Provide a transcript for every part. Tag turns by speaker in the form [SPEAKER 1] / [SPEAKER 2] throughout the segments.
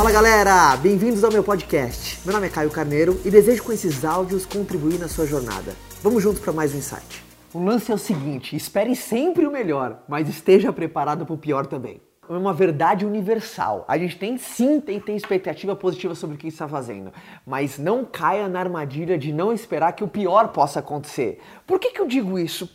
[SPEAKER 1] Fala galera, bem-vindos ao meu podcast. Meu nome é Caio Carneiro e desejo com esses áudios contribuir na sua jornada. Vamos juntos para mais um insight. O lance é o seguinte: espere sempre o melhor, mas esteja preparado para o pior também é uma verdade universal. A gente tem sim tem ter expectativa positiva sobre o que está fazendo, mas não caia na armadilha de não esperar que o pior possa acontecer. Por que, que eu digo isso?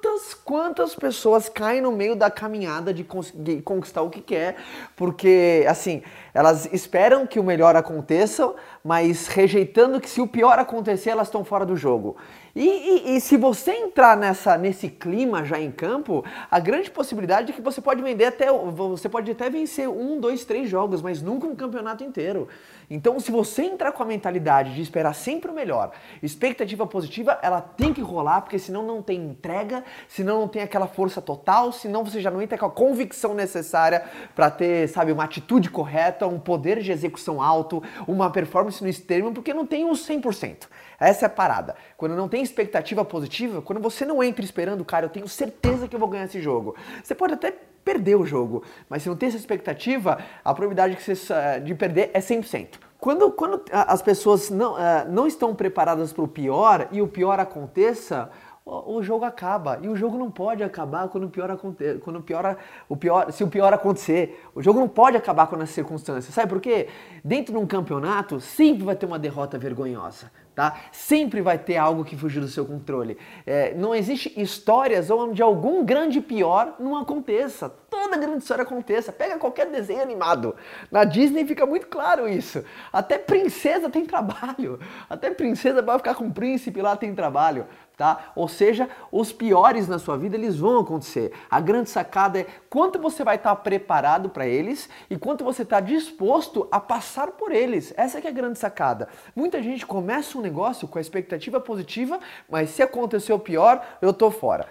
[SPEAKER 1] Quantas, quantas pessoas caem no meio da caminhada de conseguir conquistar o que quer, porque assim, elas esperam que o melhor aconteça, mas rejeitando que se o pior acontecer, elas estão fora do jogo. E, e, e, se você entrar nessa, nesse clima já em campo, a grande possibilidade é que você pode vender até. Você pode até vencer um, dois, três jogos, mas nunca um campeonato inteiro. Então, se você entrar com a mentalidade de esperar sempre o melhor, expectativa positiva, ela tem que rolar, porque senão não tem entrega, senão não tem aquela força total, senão você já não entra com a convicção necessária para ter, sabe, uma atitude correta, um poder de execução alto, uma performance no extremo, porque não tem o 100%. Essa é a parada. Quando não tem expectativa positiva, quando você não entra esperando, cara, eu tenho certeza que eu vou ganhar esse jogo. Você pode até perder o jogo, mas se não tem essa expectativa, a probabilidade que você, de perder é 100%. Quando, quando as pessoas não, uh, não estão preparadas para o pior e o pior aconteça, o jogo acaba. E o jogo não pode acabar quando o pior acontecer, quando piora, o pior, se o pior acontecer. O jogo não pode acabar com as circunstâncias. Sabe por quê? Dentro de um campeonato sempre vai ter uma derrota vergonhosa. Tá? Sempre vai ter algo que fugir do seu controle. É, não existe histórias onde algum grande pior não aconteça. Toda grande história aconteça. Pega qualquer desenho animado. Na Disney fica muito claro isso. Até princesa tem trabalho. Até princesa vai ficar com o príncipe lá tem trabalho tá? Ou seja, os piores na sua vida eles vão acontecer. A grande sacada é quanto você vai estar preparado para eles e quanto você está disposto a passar por eles. Essa é a grande sacada. Muita gente começa um negócio com a expectativa positiva, mas se acontecer o pior, eu tô fora.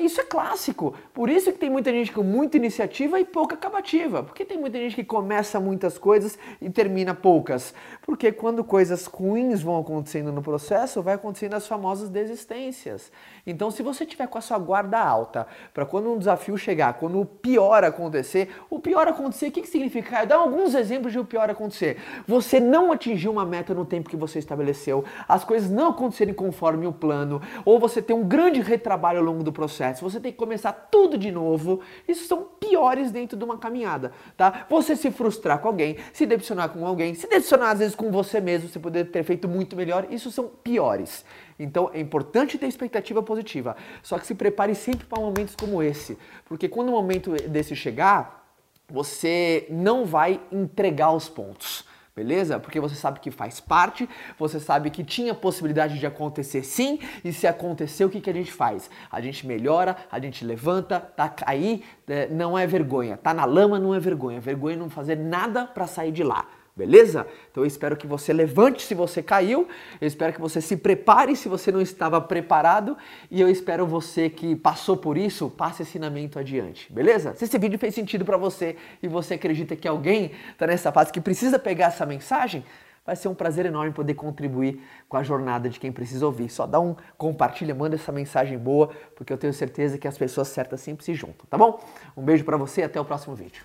[SPEAKER 1] Isso é clássico. Por isso que tem muita gente com muita iniciativa e pouca acabativa. Porque tem muita gente que começa muitas coisas e termina poucas. Porque quando coisas ruins vão acontecendo no processo, vai acontecendo as famosas desistências. Então, se você tiver com a sua guarda alta, para quando um desafio chegar, quando o pior acontecer, o pior acontecer, o que, que significa? Dá alguns exemplos de o pior acontecer. Você não atingiu uma meta no tempo que você estabeleceu, as coisas não acontecerem conforme o plano, ou você tem um grande retrabalho ao longo do processo processo, você tem que começar tudo de novo. Isso são piores dentro de uma caminhada, tá? Você se frustrar com alguém, se decepcionar com alguém, se decepcionar às vezes com você mesmo, você poder ter feito muito melhor, isso são piores. Então é importante ter expectativa positiva. Só que se prepare sempre para momentos como esse, porque quando um momento desse chegar, você não vai entregar os pontos beleza? Porque você sabe que faz parte, você sabe que tinha possibilidade de acontecer sim, e se aconteceu, o que, que a gente faz? A gente melhora, a gente levanta, tá aí, é, não é vergonha, tá na lama não é vergonha, vergonha é não fazer nada para sair de lá. Beleza? Então eu espero que você levante se você caiu, eu espero que você se prepare se você não estava preparado e eu espero você que passou por isso, passe ensinamento adiante. Beleza? Se esse vídeo fez sentido para você e você acredita que alguém está nessa fase que precisa pegar essa mensagem, vai ser um prazer enorme poder contribuir com a jornada de quem precisa ouvir. Só dá um compartilha, manda essa mensagem boa, porque eu tenho certeza que as pessoas certas sempre se juntam, tá bom? Um beijo para você e até o próximo vídeo.